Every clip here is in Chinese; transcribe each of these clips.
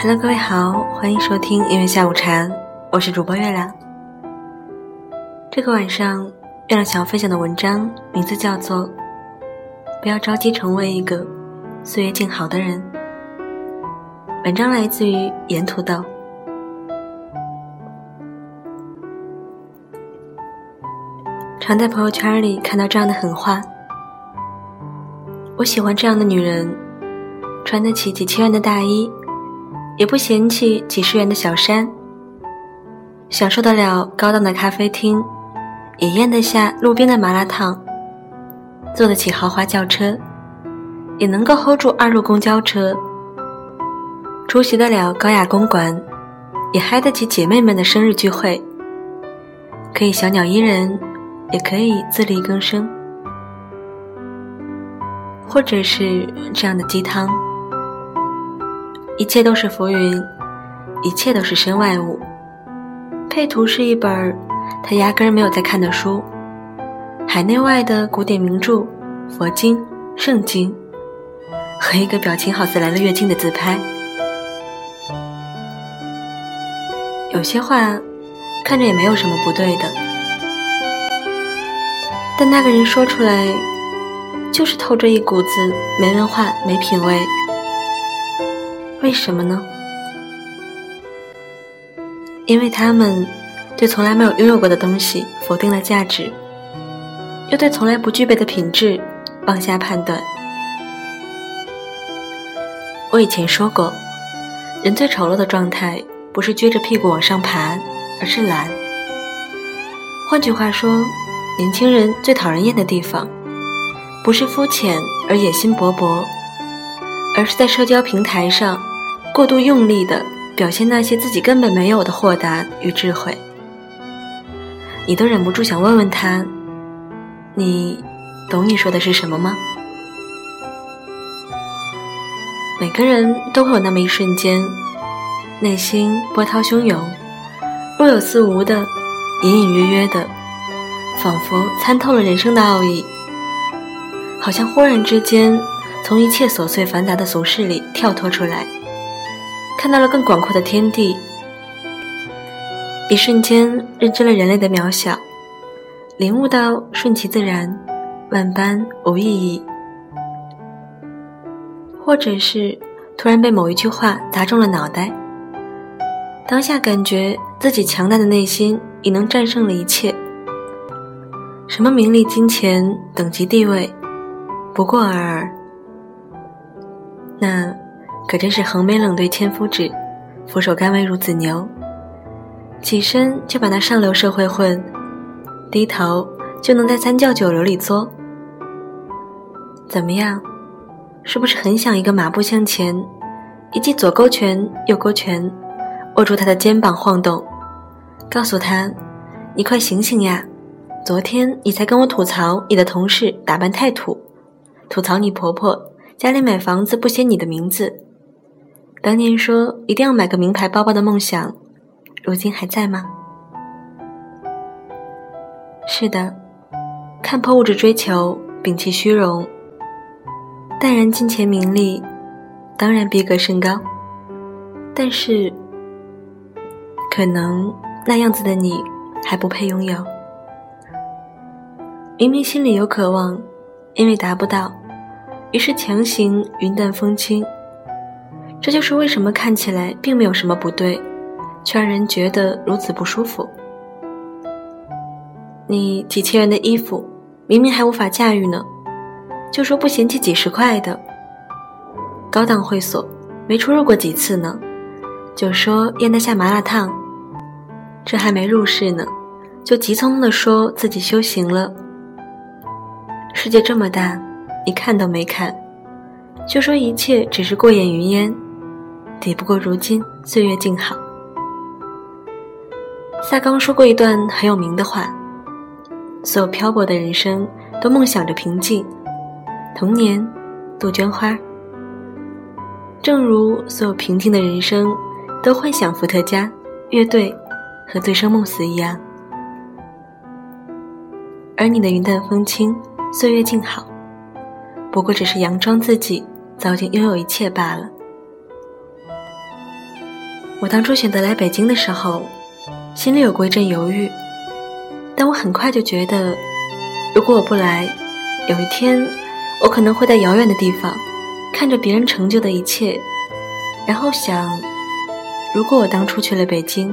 Hello，各位好，欢迎收听音乐下午茶，我是主播月亮。这个晚上，月亮想要分享的文章名字叫做《不要着急成为一个岁月静好的人》。文章来自于盐土豆。常在朋友圈里看到这样的狠话：我喜欢这样的女人，穿得起几千元的大衣。也不嫌弃几十元的小山，享受得了高档的咖啡厅，也咽得下路边的麻辣烫，坐得起豪华轿车，也能够 hold 住二路公交车，出席得了高雅公馆，也嗨得起姐妹们的生日聚会，可以小鸟依人，也可以自力更生，或者是这样的鸡汤。一切都是浮云，一切都是身外物。配图是一本他压根儿没有在看的书，海内外的古典名著、佛经、圣经，和一个表情好似来了月经的自拍。有些话看着也没有什么不对的，但那个人说出来，就是透着一股子没文化、没品位。为什么呢？因为他们对从来没有拥有过的东西否定了价值，又对从来不具备的品质妄下判断。我以前说过，人最丑陋的状态不是撅着屁股往上爬，而是懒。换句话说，年轻人最讨人厌的地方，不是肤浅而野心勃勃，而是在社交平台上。过度用力的表现那些自己根本没有的豁达与智慧，你都忍不住想问问他：“你懂你说的是什么吗？”每个人都会有那么一瞬间，内心波涛汹涌，若有似无的，隐隐约约的，仿佛参透了人生的奥义，好像忽然之间从一切琐碎繁杂的俗世里跳脱出来。看到了更广阔的天地，一瞬间认知了人类的渺小，领悟到顺其自然，万般无意义。或者是突然被某一句话砸中了脑袋，当下感觉自己强大的内心已能战胜了一切，什么名利、金钱、等级、地位，不过尔尔。那。可真是横眉冷对千夫指，俯首甘为孺子牛。起身就把那上流社会混，低头就能在三教九流里作。怎么样？是不是很想一个马步向前，一记左勾拳、右勾拳，握住他的肩膀晃动，告诉他：“你快醒醒呀！昨天你才跟我吐槽你的同事打扮太土，吐槽你婆婆家里买房子不写你的名字。”当年说一定要买个名牌包包的梦想，如今还在吗？是的，看破物质追求，摒弃虚荣，淡然金钱名利，当然逼格甚高。但是，可能那样子的你还不配拥有。明明心里有渴望，因为达不到，于是强行云淡风轻。这就是为什么看起来并没有什么不对，却让人觉得如此不舒服。你几千元的衣服，明明还无法驾驭呢，就说不嫌弃几十块的。高档会所没出入过几次呢，就说咽得下麻辣烫。这还没入世呢，就急匆匆地说自己修行了。世界这么大，你看都没看，就说一切只是过眼云烟。抵不过如今岁月静好。萨冈说过一段很有名的话：所有漂泊的人生都梦想着平静，童年，杜鹃花。正如所有平静的人生都幻想伏特加、乐队和醉生梦死一样。而你的云淡风轻、岁月静好，不过只是佯装自己早已经拥有一切罢了。我当初选择来北京的时候，心里有过一阵犹豫，但我很快就觉得，如果我不来，有一天我可能会在遥远的地方，看着别人成就的一切，然后想，如果我当初去了北京，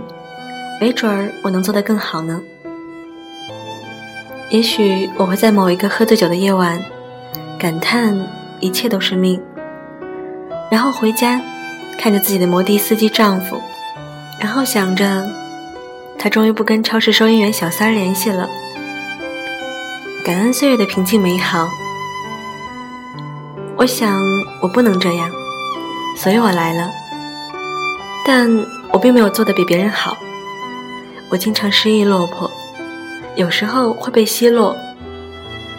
没准儿我能做得更好呢。也许我会在某一个喝醉酒的夜晚，感叹一切都是命，然后回家。看着自己的摩的司机丈夫，然后想着，他终于不跟超市收银员小三联系了。感恩岁月的平静美好。我想我不能这样，所以我来了。但我并没有做的比别人好。我经常失意落魄，有时候会被奚落，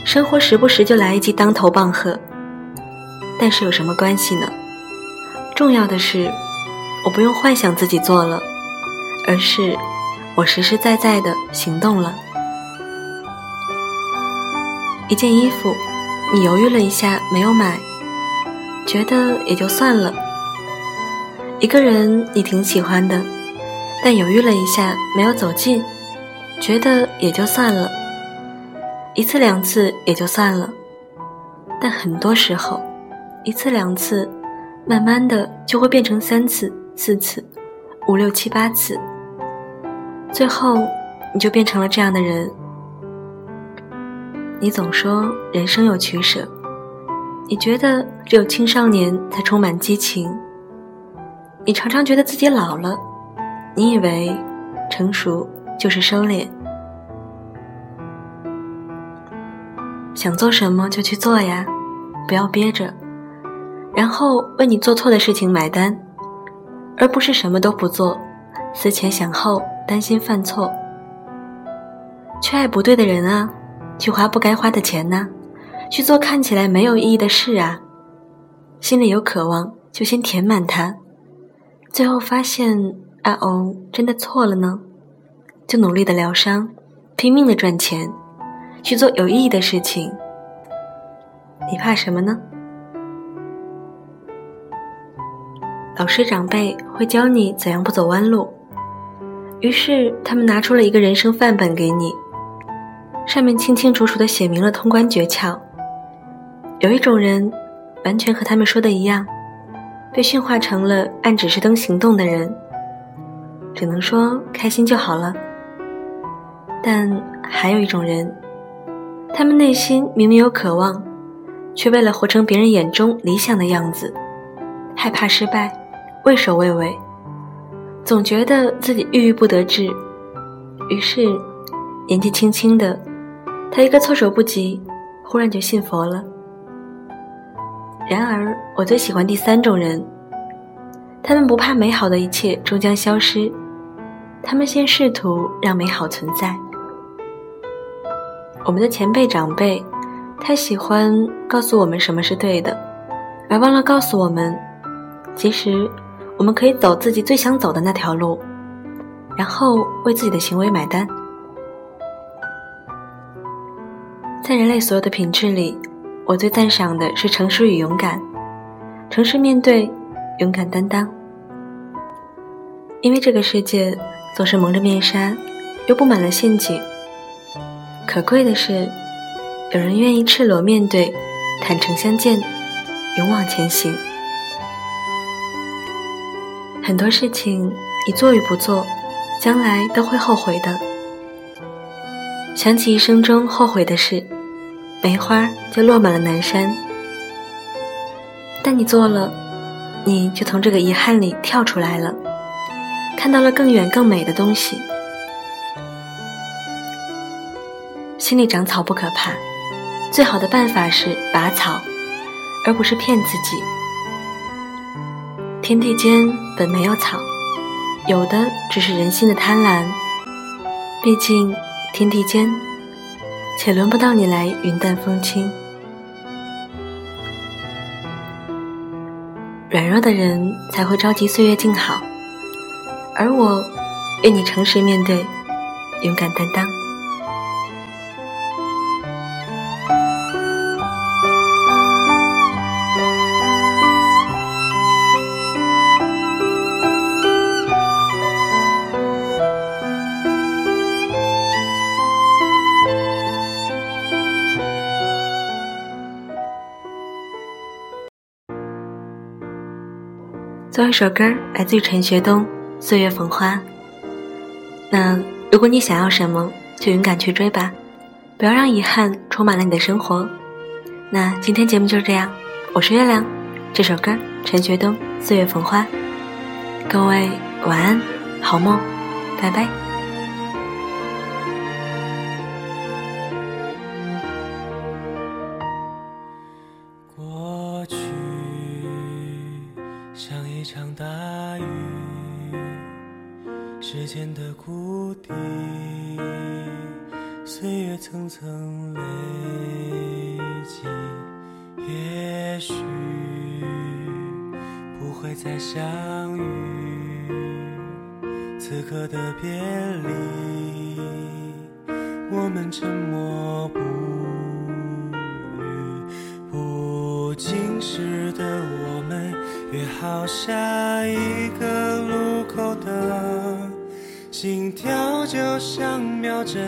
生活时不时就来一记当头棒喝。但是有什么关系呢？重要的是，我不用幻想自己做了，而是我实实在在的行动了。一件衣服，你犹豫了一下没有买，觉得也就算了；一个人你挺喜欢的，但犹豫了一下没有走近，觉得也就算了；一次两次也就算了，但很多时候，一次两次。慢慢的就会变成三次、四次、五六七八次，最后你就变成了这样的人。你总说人生有取舍，你觉得只有青少年才充满激情，你常常觉得自己老了，你以为成熟就是收敛，想做什么就去做呀，不要憋着。然后为你做错的事情买单，而不是什么都不做，思前想后，担心犯错，去爱不对的人啊，去花不该花的钱呐，去做看起来没有意义的事啊，心里有渴望就先填满它，最后发现啊哦，真的错了呢，就努力的疗伤，拼命的赚钱，去做有意义的事情，你怕什么呢？老师长辈会教你怎样不走弯路，于是他们拿出了一个人生范本给你，上面清清楚楚地写明了通关诀窍。有一种人，完全和他们说的一样，被驯化成了按指示灯行动的人，只能说开心就好了。但还有一种人，他们内心明明有渴望，却为了活成别人眼中理想的样子，害怕失败。畏首畏尾，总觉得自己郁郁不得志，于是年纪轻轻的他一个措手不及，忽然就信佛了。然而，我最喜欢第三种人，他们不怕美好的一切终将消失，他们先试图让美好存在。我们的前辈长辈太喜欢告诉我们什么是对的，而忘了告诉我们，其实。我们可以走自己最想走的那条路，然后为自己的行为买单。在人类所有的品质里，我最赞赏的是诚实与勇敢。诚实面对，勇敢担当。因为这个世界总是蒙着面纱，又布满了陷阱。可贵的是，有人愿意赤裸面对，坦诚相见，勇往前行。很多事情，你做与不做，将来都会后悔的。想起一生中后悔的事，梅花就落满了南山。但你做了，你就从这个遗憾里跳出来了，看到了更远更美的东西。心里长草不可怕，最好的办法是拔草，而不是骗自己。天地间本没有草，有的只是人心的贪婪。毕竟天地间，且轮不到你来云淡风轻。软弱的人才会着急岁月静好，而我愿你诚实面对，勇敢担当。最后一首歌来自于陈学冬《岁月逢花》。那如果你想要什么，就勇敢去追吧，不要让遗憾充满了你的生活。那今天节目就是这样，我是月亮。这首歌陈学冬《岁月逢花》，各位晚安，好梦，拜拜。像一场大雨，时间的谷底，岁月层层累积，也许不会再相遇。此刻的别离，我们沉默不语。不经事的我，约好下一个路口的心跳，就像秒针，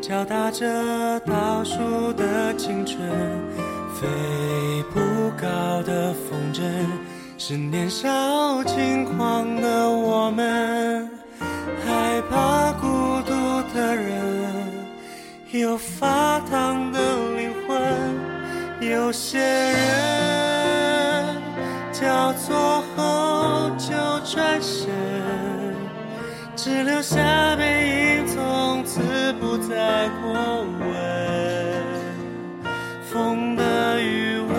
敲打着倒数的青春。飞不高的风筝，是年少轻狂的我们。害怕孤独的人，有发烫的灵魂。有些人交错后就转身，只留下背影，从此不再过问。风的余温，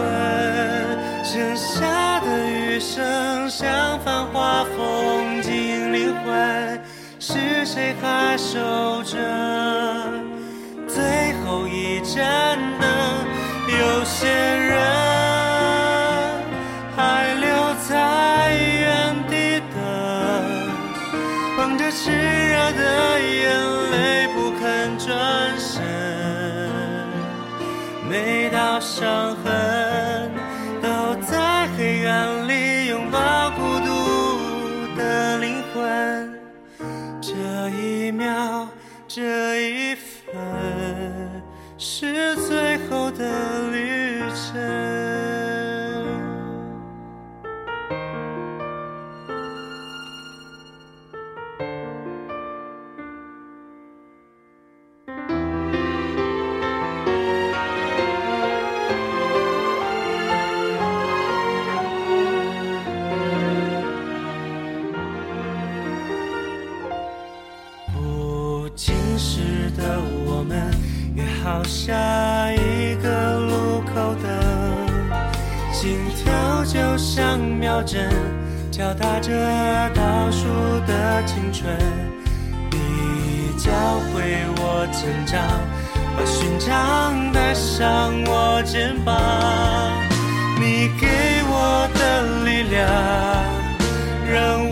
剩下的余生，像繁华风景灵魂。是谁还守着最后一盏灯？有些最后的旅程。到下一个路口的心跳就像秒针敲打着倒数的青春。你教会我成长把勋章带上我肩膀你给我的力量让